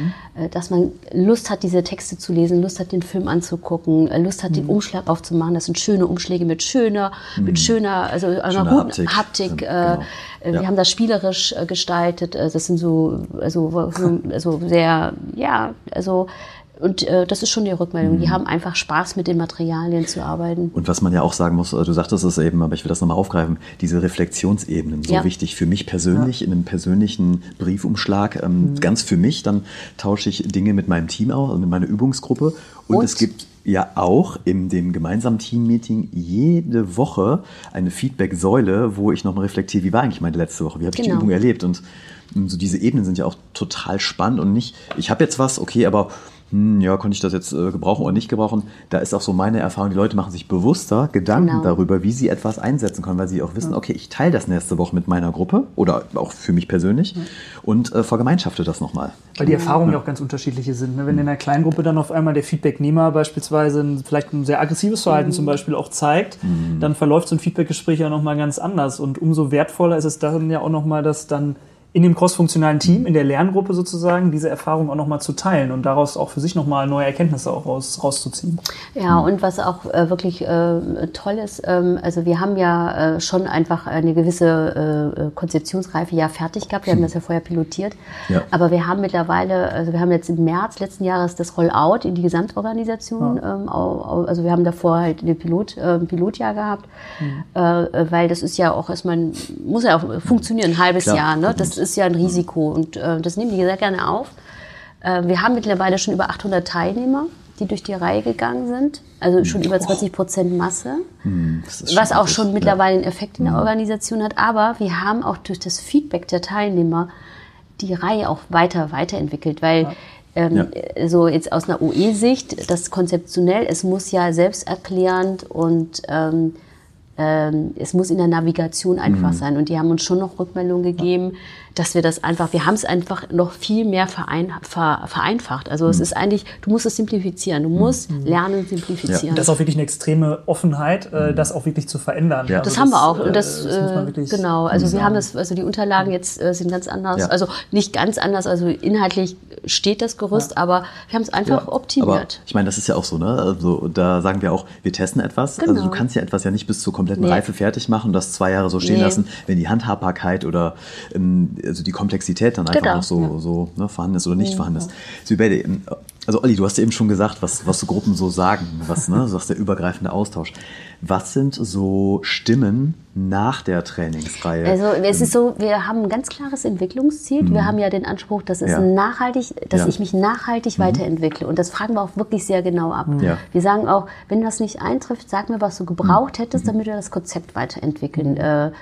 dass man Lust hat, diese Texte zu lesen, Lust hat, den Film anzugucken, äh, Lust hat, den Umschlag aufzumachen. Das sind schöne Umschläge mit schöner, mit schöner, also einer Schöner guten Haptik. Haptik. Ja, äh, genau. äh, Ja. Wir haben das spielerisch äh, gestaltet. Äh, Das sind so, also, so, also sehr, ja, also, und äh, das ist schon die Rückmeldung. Die haben einfach Spaß, mit den Materialien zu arbeiten. Und was man ja auch sagen muss, äh, du sagtest es eben, aber ich will das nochmal aufgreifen, diese Reflexionsebenen, so Ja. wichtig für mich persönlich, in einem persönlichen Briefumschlag, ähm, Mhm. ganz für mich, dann tausche ich Dinge mit meinem Team aus, also mit meiner Übungsgruppe. Und, Und? es gibt ja auch in dem gemeinsamen Teammeeting jede Woche eine Feedback-Säule, wo ich nochmal reflektiere, wie war eigentlich meine letzte Woche, wie habe ich die Genau. Übung erlebt und ähm, so diese Ebenen sind ja auch total spannend und nicht, ich habe jetzt was, okay, aber hm, ja, konnte ich das jetzt äh, gebrauchen oder nicht gebrauchen? Da ist auch so meine Erfahrung, die Leute machen sich bewusster Gedanken Genau. darüber, wie sie etwas einsetzen können, weil sie auch wissen, okay, ich teile das nächste Woche mit meiner Gruppe oder auch für mich persönlich und äh, vergemeinschafte das nochmal. Weil die Erfahrungen ja auch ganz unterschiedliche sind. Ne? Wenn in einer Kleingruppe dann auf einmal der Feedbacknehmer beispielsweise ein, vielleicht ein sehr aggressives Verhalten zum Beispiel auch zeigt, dann verläuft so ein Feedbackgespräch ja nochmal ganz anders. Und umso wertvoller ist es dann ja auch nochmal, dass dann in dem crossfunktionalen Team, in der Lerngruppe sozusagen, diese Erfahrung auch nochmal zu teilen und daraus auch für sich nochmal neue Erkenntnisse auch raus, rauszuziehen. Ja, und was auch äh, wirklich äh, toll ist, ähm, also wir haben ja äh, schon einfach eine gewisse äh, Konzeptionsreife ja fertig gehabt. Wir haben das ja vorher pilotiert. Ja. Aber wir haben mittlerweile, also wir haben jetzt im März letzten Jahres das Rollout in die Gesamtorganisation. Ähm, au, au, also wir haben davor halt eine Pilot, äh, ein Pilotjahr gehabt, äh, äh, weil das ist ja auch erstmal, muss ja auch funktionieren, ein halbes Klar, Jahr. Ne? Das mit. Ist ja ein Risiko und äh, das nehmen die sehr gerne auf. Äh, Wir haben mittlerweile schon über 800 Teilnehmer, die durch die Reihe gegangen sind. Also schon über 20 Prozent Masse. Ist Was auch schon mittlerweile einen Effekt in der Organisation hat. Aber wir haben auch durch das Feedback der Teilnehmer die Reihe auch weiter weiterentwickelt, weil ähm, Ja. so jetzt aus einer OE-Sicht, das konzeptionell, es muss ja selbsterklärend und ähm, ähm, es muss in der Navigation einfach Mhm. sein. Und die haben uns schon noch Rückmeldungen gegeben, dass wir das einfach, wir haben es einfach noch viel mehr verein, ver, vereinfacht. Also Mhm. es ist eigentlich, du musst es simplifizieren, du musst lernen, simplifizieren. Das ist auch wirklich eine extreme Offenheit, äh, das auch wirklich zu verändern. Ja. Also Das haben wir auch. äh, Und das, das muss man äh, genau. Also wir sagen. haben das, also die Unterlagen jetzt äh, sind ganz anders. Ja. Also nicht ganz anders. Also inhaltlich steht das Gerüst, aber wir haben es einfach Aber optimiert. ich meine, das ist ja auch so, ne? Also da sagen wir auch, wir testen etwas. Also Genau. du kannst ja etwas ja nicht bis zur kompletten Nee. Reife fertig machen und das zwei Jahre so stehen Nee. lassen, wenn die Handhabbarkeit oder ähm, also die Komplexität dann einfach Genau. noch so, so ne, vorhanden ist oder nicht vorhanden ist. Ähm, also Olli, du hast ja eben schon gesagt, was, was so Gruppen so sagen, was, ne, ist der übergreifende Austausch. Was sind so Stimmen nach der Trainingsreihe? Also es ist so, wir haben ein ganz klares Entwicklungsziel. Wir haben ja den Anspruch, dass es Mhm. Ja. nachhaltig, dass Ja. Mhm. ich mich nachhaltig weiterentwickle. Und das fragen wir auch wirklich sehr genau ab. Ja. Wir sagen auch, wenn das nicht eintrifft, sag mir, was du Mhm. gebraucht hättest, damit wir das Konzept weiterentwickeln. Äh,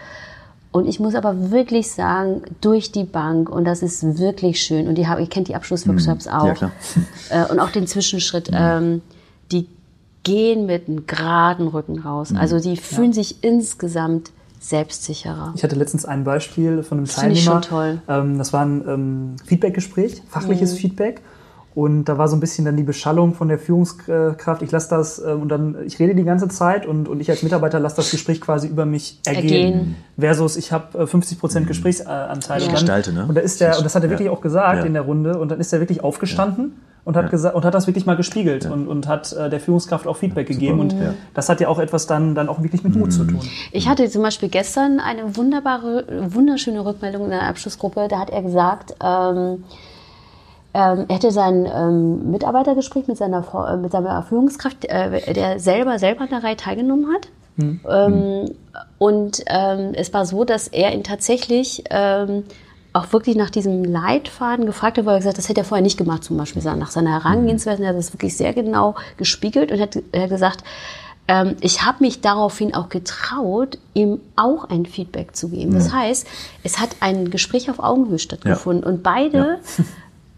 Und ich muss aber wirklich sagen, durch die Bank, und das ist wirklich schön, und ihr kennt die Abschlussworkshops auch, Mhm. Ja, klar. äh, und auch den Zwischenschritt, ähm, die gehen mit einem geraden Rücken raus. Mhm. Also die fühlen sich insgesamt selbstsicherer. Ich hatte letztens ein Beispiel von einem Das finde ich Teilnehmer. schon toll. Ähm, das war ein ähm, Feedbackgespräch, fachliches Mhm. Feedback. Und da war so ein bisschen dann die Beschallung von der Führungskraft. Ich lasse das ähm, und dann, ich rede die ganze Zeit und, und ich als Mitarbeiter lasse das Gespräch quasi über mich ergehen. Ergehen. Versus ich habe äh, 50 Prozent Gesprächsanteil. Ja. Und, dann, Gestalte, ne? und da ist der, und das hat er wirklich Ja. auch gesagt Ja. in der Runde, und dann ist er wirklich aufgestanden und hat Ja. gesagt und hat das wirklich mal gespiegelt und, und hat äh, der Führungskraft auch Feedback gegeben. Und Ja. das hat ja auch etwas dann, dann auch wirklich mit Mut zu tun. Ich hatte zum Beispiel gestern eine wunderbare, wunderschöne Rückmeldung in der Abschlussgruppe. Da hat er gesagt, ähm, ähm, er hätte sein ähm, Mitarbeitergespräch mit seiner, Vor- äh, mit seiner Führungskraft, äh, der selber selber an der Reihe teilgenommen hat. Ähm, und ähm, es war so, dass er ihn tatsächlich ähm, auch wirklich nach diesem Leitfaden gefragt hat, weil er gesagt hat, das hätte er vorher nicht gemacht, zum Beispiel nach seiner Herangehensweise. Er hat das wirklich sehr genau gespiegelt und hat, hat gesagt, ähm, ich habe mich daraufhin auch getraut, ihm auch ein Feedback zu geben. Das heißt, es hat ein Gespräch auf Augenhöhe stattgefunden und beide,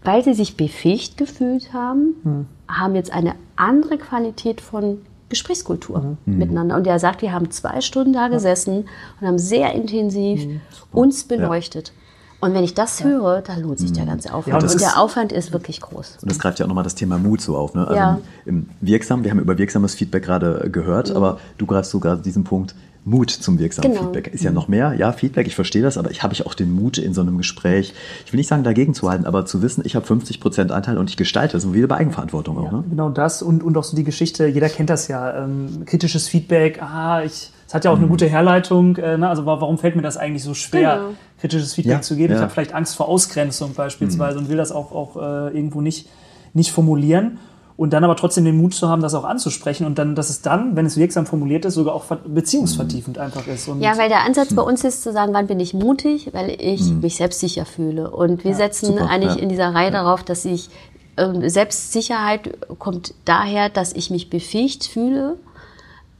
weil sie sich befähigt gefühlt haben, haben jetzt eine andere Qualität von Gesprächskultur miteinander. Und er sagt, wir haben zwei Stunden da gesessen und haben sehr intensiv uns beleuchtet. Und wenn ich das höre, da lohnt sich der ganze Aufwand. Ja, und und ist- der Aufwand ist wirklich groß. Und das greift ja auch nochmal das Thema Mut so auf. Ne? Also Ja. im, im Wirksam, wir haben über wirksames Feedback gerade gehört, aber du greifst so gerade diesen Punkt Mut zum wirksamen Genau. Feedback. Ist ja noch mehr, ja, Feedback, ich verstehe das, aber ich habe ich auch den Mut in so einem Gespräch, ich will nicht sagen dagegen zu halten, aber zu wissen, ich habe 50% Anteil und ich gestalte, so wie bei Eigenverantwortung auch. Ne? Genau das und, und auch so die Geschichte, jeder kennt das ja, ähm, kritisches Feedback, ah, ich, es hat ja auch eine gute Herleitung, äh, ne? also wa- warum fällt mir das eigentlich so schwer, Genau. kritisches Feedback Ja, zu geben? Ich ja. habe vielleicht Angst vor Ausgrenzung beispielsweise und will das auch, auch äh, irgendwo nicht, nicht formulieren und dann aber trotzdem den Mut zu haben, das auch anzusprechen und dann, dass es dann, wenn es wirksam formuliert ist, sogar auch ver- beziehungsvertiefend einfach ist. Und Ja, weil der Ansatz bei uns ist zu sagen, wann bin ich mutig, weil ich mich selbstsicher fühle. Und wir setzen super, eigentlich ja. in dieser Reihe darauf, dass ich ähm, Selbstsicherheit kommt daher, dass ich mich befähigt fühle,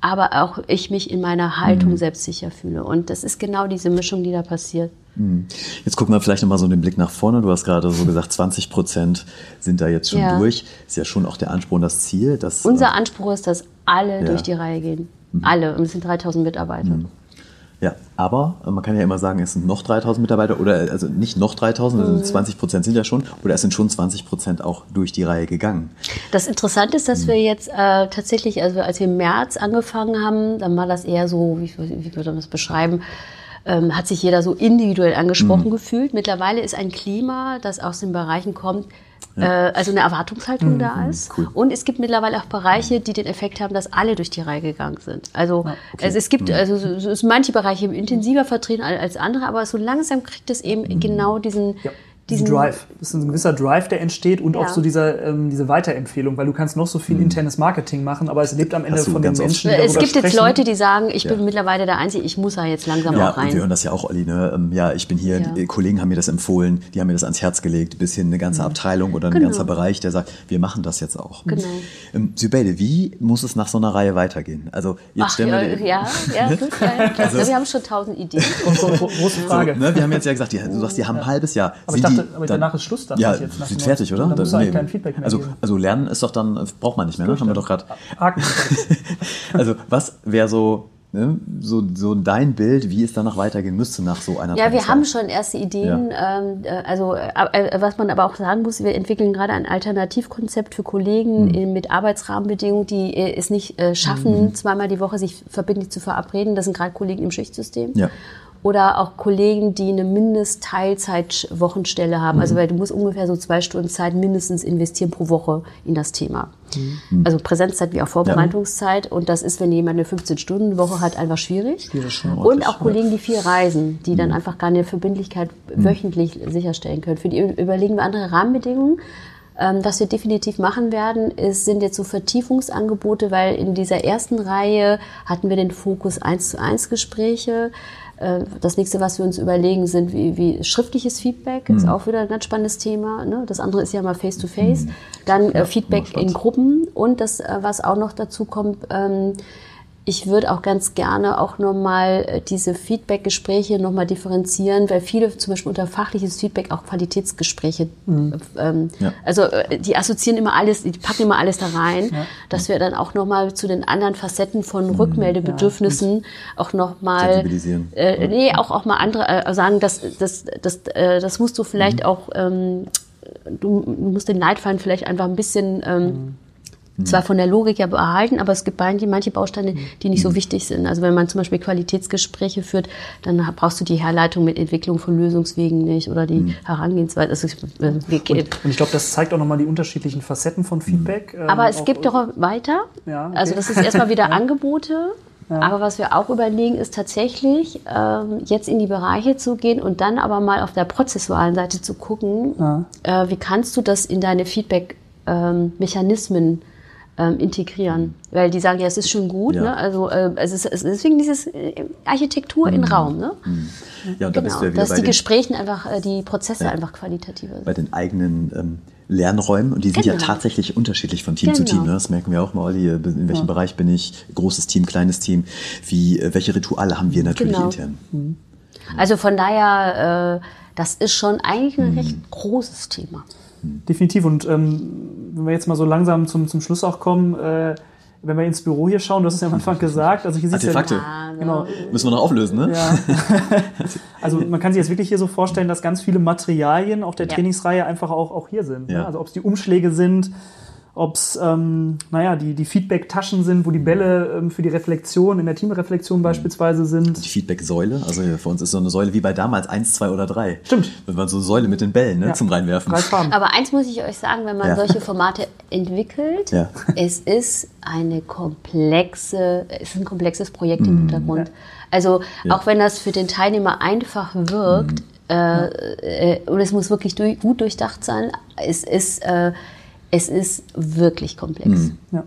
aber auch ich mich in meiner Haltung selbstsicher fühle. Und das ist genau diese Mischung, die da passiert. Jetzt gucken wir vielleicht nochmal so den Blick nach vorne. Du hast gerade so gesagt, 20 Prozent sind da jetzt schon Ja. durch. Ist ja schon auch der Anspruch und das Ziel. Dass, Unser Anspruch ist, dass alle Ja. Mhm. durch die Reihe gehen. Alle. Und es sind 3000 Mitarbeiter. Ja, aber man kann ja immer sagen, es sind noch 3000 Mitarbeiter oder also nicht noch 3000, also Mhm. 20 Prozent sind ja schon oder es sind schon 20 Prozent auch durch die Reihe gegangen. Das Interessante ist, dass Mhm. wir jetzt äh, tatsächlich, also als wir im März angefangen haben, dann war das eher so, wie, wie würde man das beschreiben, ähm, hat sich jeder so individuell angesprochen Mhm. gefühlt. Mittlerweile ist ein Klima, das aus den Bereichen kommt, äh, also eine Erwartungshaltung da ist. Mhm. cool. Und es gibt mittlerweile auch Bereiche, die den Effekt haben, dass alle durch die Reihe gegangen sind. Also, also es Mhm. gibt also so, so ist manche Bereiche intensiver vertreten als andere, aber so langsam kriegt es eben Mhm. genau diesen, Ja. Diesen Drive. Das ist ein gewisser Drive, der entsteht und Ja. auch so dieser, ähm, diese Weiterempfehlung, weil du kannst noch so viel internes Marketing machen, aber es lebt am Ende von den. Menschen, die es gibt jetzt sprechen. Leute, die sagen, ich bin mittlerweile der Einzige, ich muss da jetzt langsam Ja, auch und wir rein. hören das ja auch, Olli. Ne? Ähm, Ja, ich bin hier, Ja. die Kollegen haben mir das empfohlen, die haben mir das ans Herz gelegt, bis hin eine ganze Abteilung oder ein Genau. ganzer Bereich, der sagt, wir machen das jetzt auch. Genau. Ähm, Sybeide, wie muss es nach so einer Reihe weitergehen? Also jetzt Ach, stellen ja, wir ja, ja, gut, ja, klar. wir haben schon tausend Ideen. Gro- gro- Große Frage. So, ne, wir haben jetzt ja gesagt, die, du sagst, die haben ein halbes Jahr. Aber ich Sind aber danach ist Schluss, dachte ja, jetzt. Nach sind fertig, 90. oder? Da muss Nee. eigentlich kein Feedback mehr also, geben. also lernen ist doch dann, braucht man nicht mehr, ne? Haben wir doch gerade. Also was wäre so, ne, so, so dein Bild, wie es danach weitergehen müsste nach so einer Ja, wir haben schon erste Ideen. Ähm, äh, also, äh, äh, was man aber auch sagen muss, wir entwickeln gerade ein Alternativkonzept für Kollegen Mhm. in, mit Arbeitsrahmenbedingungen, die äh, es nicht äh, schaffen, zweimal die Woche sich verbindlich zu verabreden. Das sind gerade Kollegen im Schichtsystem. Ja. Oder auch Kollegen, die eine Mindest-Teilzeit-Wochenstelle haben. Also, Mhm. weil du musst ungefähr so zwei Stunden Zeit mindestens investieren pro Woche in das Thema. Mhm. Also Präsenzzeit wie auch Vorbereitungszeit. Und das ist, wenn jemand eine 15-Stunden-Woche hat, einfach schwierig. Schwierig schon. Und auch Kollegen, die viel reisen, die Mhm. dann einfach gar eine Verbindlichkeit wöchentlich sicherstellen können. Für die überlegen wir andere Rahmenbedingungen. Ähm, was wir definitiv machen werden, ist, sind jetzt so Vertiefungsangebote, weil in dieser ersten Reihe hatten wir den Fokus 1 zu 1 Gespräche. Äh, Das nächste, was wir uns überlegen, sind wie, wie schriftliches Feedback, Mhm. ist auch wieder ein ganz spannendes Thema. Ne? Das andere ist ja mal face to face. Dann äh, Feedback immer in. Gruppen und das, äh, was auch noch dazu kommt, ähm, ich würde auch ganz gerne auch nochmal äh, diese Feedback-Gespräche nochmal differenzieren, weil viele zum Beispiel unter fachliches Feedback auch Qualitätsgespräche, ähm, Ja. also äh, die assoziieren immer alles, die packen immer alles da rein, dass wir dann auch nochmal zu den anderen Facetten von Rückmeldebedürfnissen auch nochmal, Sensibilisieren. äh, nee, auch, auch mal andere äh, sagen, das, das, das, äh, das musst du vielleicht auch, ähm, du, du musst den Leitfaden vielleicht einfach ein bisschen, ähm, zwar von der Logik ja behalten, aber es gibt manche, Bausteine, die nicht so wichtig sind. Also wenn man zum Beispiel Qualitätsgespräche führt, dann brauchst du die Herleitung mit Entwicklung von Lösungswegen nicht oder die Herangehensweise. Also, äh, wir- Und ich glaube, das zeigt auch nochmal die unterschiedlichen Facetten von Feedback. ähm, aber es gibt doch weiter. Ja, okay. Also das ist erstmal wieder Angebote. Aber was wir auch überlegen, ist tatsächlich ähm, jetzt in die Bereiche zu gehen und dann aber mal auf der prozessualen Seite zu gucken, äh, wie kannst du das in deine Feedback-Mechanismen ähm, integrieren? Weil die sagen, ja, es ist schon gut. Ja. Ne? Also äh, es ist, es ist deswegen dieses äh, Architektur in Raum. Ne? Ja, und da Genau, bist du ja wieder dass bei die Gesprächen einfach, äh, die Prozesse Ja. einfach qualitativer bei sind. den eigenen ähm, Lernräumen und die sind ja Genau. tatsächlich unterschiedlich von Team zu Genau. Team. Ne? Das merken wir auch mal, Olli, in welchem Bereich bin ich, großes Team, kleines Team, wie, äh, welche Rituale haben wir natürlich Genau. intern. Also von daher, äh, das ist schon eigentlich Mhm. ein recht großes Thema. Definitiv. Und ähm, wenn wir jetzt mal so langsam zum, zum Schluss auch kommen, äh, wenn wir ins Büro hier schauen, du hast es ja am Anfang gesagt, also hier Artefakte. ja, genau, Müssen wir noch auflösen, ne? ja. also man kann sich jetzt wirklich hier so vorstellen, dass ganz viele Materialien auch der Ja. Trainingsreihe einfach auch, auch hier sind. Ja. Ne? Also ob es die Umschläge sind, ob es ähm, naja, die, die Feedback-Taschen sind, wo die Bälle ähm, für die Reflexion, in der Teamreflexion beispielsweise sind. Die Feedback-Säule, also für uns ist so eine Säule wie bei damals eins, zwei oder drei. Stimmt. Das war so eine Säule mit den Bällen ne, Ja. zum Reinwerfen. Aber eins muss ich euch sagen, wenn man Ja. solche Formate entwickelt, Ja. es ist eine komplexe, es ist ein komplexes Projekt Mhm. im Hintergrund. Also auch wenn das für den Teilnehmer einfach wirkt, Mhm. äh, äh, und es muss wirklich durch, gut durchdacht sein, es ist, äh, es ist wirklich komplex. Mhm. Ja.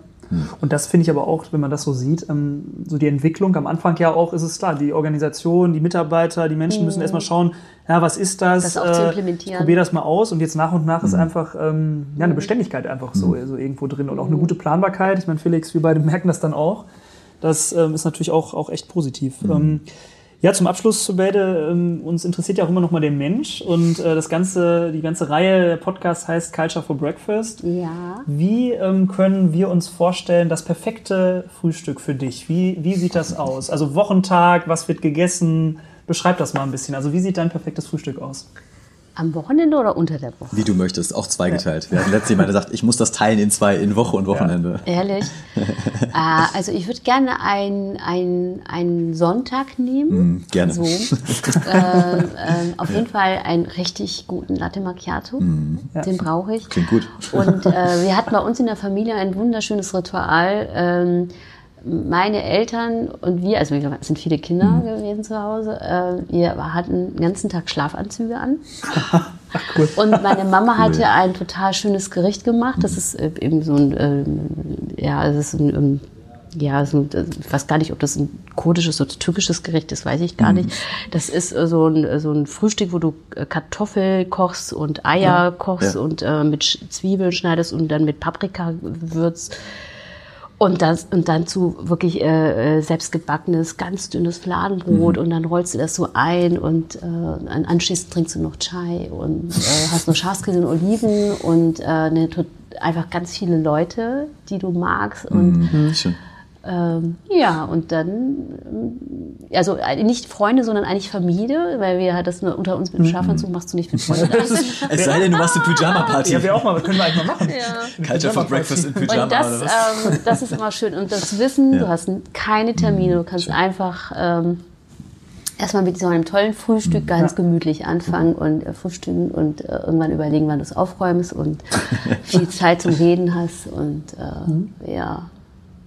Und das finde ich aber auch, wenn man das so sieht, ähm, so die Entwicklung am Anfang ja auch, ist es klar, die Organisation, die Mitarbeiter, die Menschen müssen erstmal schauen, ja, was ist das? Mhm. Das auch zu implementieren. Ich probiere das mal aus und jetzt nach und nach ist einfach ähm, ja, eine Beständigkeit einfach so, so irgendwo drin und auch eine gute Planbarkeit. Ich meine, Felix, wir beide merken das dann auch. Das ähm, ist natürlich auch, auch echt positiv. Ähm, ja, zum Abschluss, beide, ähm, uns interessiert ja auch immer noch mal der Mensch und äh, das ganze, die ganze Reihe der Podcast heißt Culture for Breakfast. Ja. Wie ähm, können wir uns vorstellen, das perfekte Frühstück für dich? Wie, wie sieht das aus? Also Wochentag, was wird gegessen? Beschreib das mal ein bisschen. Also wie sieht dein perfektes Frühstück aus? Am Wochenende oder unter der Woche? Wie du möchtest, auch zweigeteilt. Wir hatten letztes Mal gesagt, ich muss das teilen in zwei, in Woche und Wochenende. Ehrlich? äh, also ich würde gerne einen einen Sonntag nehmen. Mm, gerne. So. äh, ähm, auf jeden Fall einen richtig guten Latte Macchiato. Den brauche ich. Mm. Klingt gut. Und äh, wir hatten bei uns in der Familie ein wunderschönes Ritual. Ähm, meine Eltern und wir, also wir sind viele Kinder Mm. gewesen zu Hause, äh, wir hatten den ganzen Tag Schlafanzüge an. Und meine Mama hatte ein total schönes Gericht gemacht. Das ist äh, eben so ein, ähm, ja, es ist ein, ähm, ja, so, ein- ich weiß gar nicht, ob das ein kurdisches oder türkisches Gericht ist, weiß ich gar nicht. Das ist äh, so ein, äh, so ein Frühstück, wo du äh, Kartoffel kochst und Eier kochst Ja. und äh, mit Zwiebeln schneidest und dann mit Paprika würzt. Und, das, und dann zu wirklich äh, äh, selbstgebackenes, ganz dünnes Fladenbrot und dann rollst du das so ein und äh, an- anschließend trinkst du noch Chai und äh, hast noch Schafskäse und Oliven und äh, eine, einfach ganz viele Leute, die du magst und Mhm. Schön. ähm, ja, und dann, ähm, also nicht Freunde, sondern eigentlich Familie, weil wir halt das nur unter uns mit dem Schafanzug machst du nicht mit Freunden. Es sei denn, du machst eine Pyjama-Party. Ja, wir auch mal, das können wir eigentlich mal machen. Culture for Breakfast in Pyjama Und das, oder was? ähm, das ist immer schön. Und das Wissen, Ja. du hast keine Termine, du kannst einfach ähm, erstmal mit so einem tollen Frühstück ganz gemütlich anfangen und äh, frühstücken und äh, irgendwann überlegen, wann du es aufräumst und viel Zeit zum Reden hast. Und äh, ja,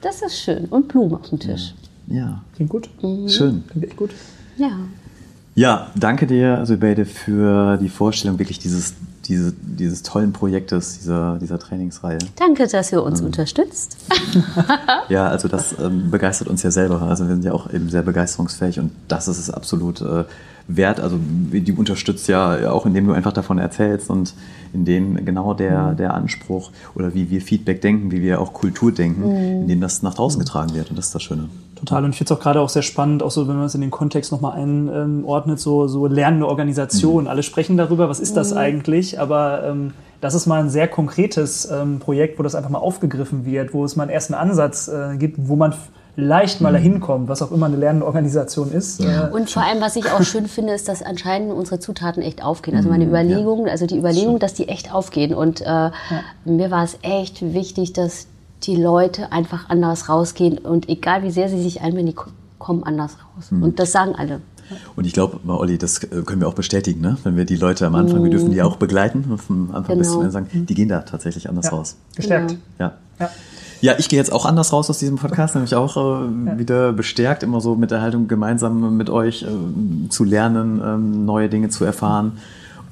das ist schön. Und Blumen auf dem Tisch. Ja, Klingt gut. schön. Klingt echt gut. Ja. Ja, danke dir, Zubeide, für die Vorstellung wirklich dieses, diese, dieses tollen Projektes, dieser, dieser Trainingsreihe. Danke, dass ihr uns unterstützt. Ja, also das ähm, begeistert uns ja selber. Also wir sind ja auch eben sehr begeisterungsfähig und das ist es absolut äh, wert. Also die unterstützt ja auch, indem du einfach davon erzählst und indem genau der, der Anspruch oder wie wir Feedback denken, wie wir auch Kultur denken, indem das nach draußen getragen wird und das ist das Schöne. Total. Und ich finde es auch gerade auch sehr spannend, auch so, wenn man es in den Kontext nochmal einordnet, so, so lernende Organisationen. Alle sprechen darüber, was ist das eigentlich? Aber ähm, das ist mal ein sehr konkretes ähm, Projekt, wo das einfach mal aufgegriffen wird, wo es mal einen ersten Ansatz äh, gibt, wo man vielleicht mal dahin kommt, was auch immer eine lernende Organisation ist. Äh, Und vor allem, was ich auch schön finde, ist, dass anscheinend unsere Zutaten echt aufgehen. Also meine Überlegung, also die Überlegung, dass die echt aufgehen. Und äh, mir war es echt wichtig, dass die Leute einfach anders rausgehen und egal wie sehr sie sich einwenden, die ko- kommen anders raus. Und das sagen alle. Und ich glaube, Olli, das äh, können wir auch bestätigen, ne? wenn wir die Leute am Anfang, wir dürfen die auch begleiten, vom Anfang bis Genau. zum Ende sagen, die gehen da tatsächlich anders ja, raus. gestärkt. Genau. Ja. Ja. Ja, ich gehe jetzt auch anders raus aus diesem Podcast, nämlich auch äh, wieder bestärkt, immer so mit der Haltung, gemeinsam mit euch äh, zu lernen, ähm, neue Dinge zu erfahren.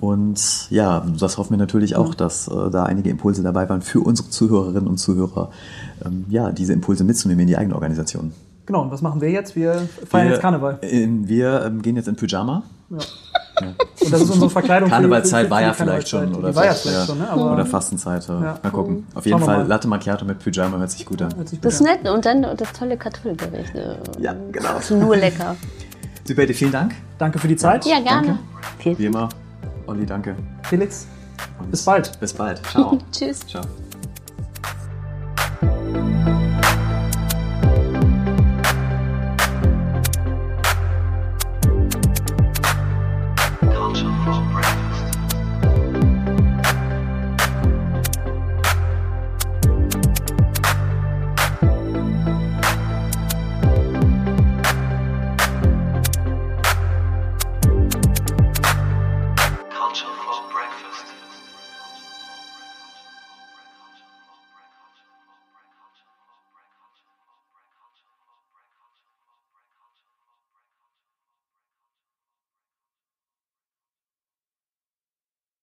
Und ja, das hoffen wir natürlich auch, dass äh, da einige Impulse dabei waren für unsere Zuhörerinnen und Zuhörer, ähm, ja, diese Impulse mitzunehmen in die eigene Organisation. Genau, und was machen wir jetzt? Wir feiern Wir- jetzt Karneval. In, wir ähm, gehen jetzt in Pyjama. Und das ist unsere Verkleidung für- Karnevalzeit für- für war die ja vielleicht schon. Karnevalzeit. Oder war ja vielleicht, schon, ne? Aber oder Fastenzeit. äh, Ja. Mal gucken. Auf jeden Fall mal. Latte Macchiato mit Pyjama hört sich gut an. Das ist nett. Und dann das tolle Kartoffelgericht. äh, Ja, genau. ist Nur lecker. Sübete, vielen Dank. Danke für die Zeit. Ja, gerne. Wie Vielen immer. Olli, danke. Felix, Und bis bald. Bis bald. Ciao. Tschüss. Ciao.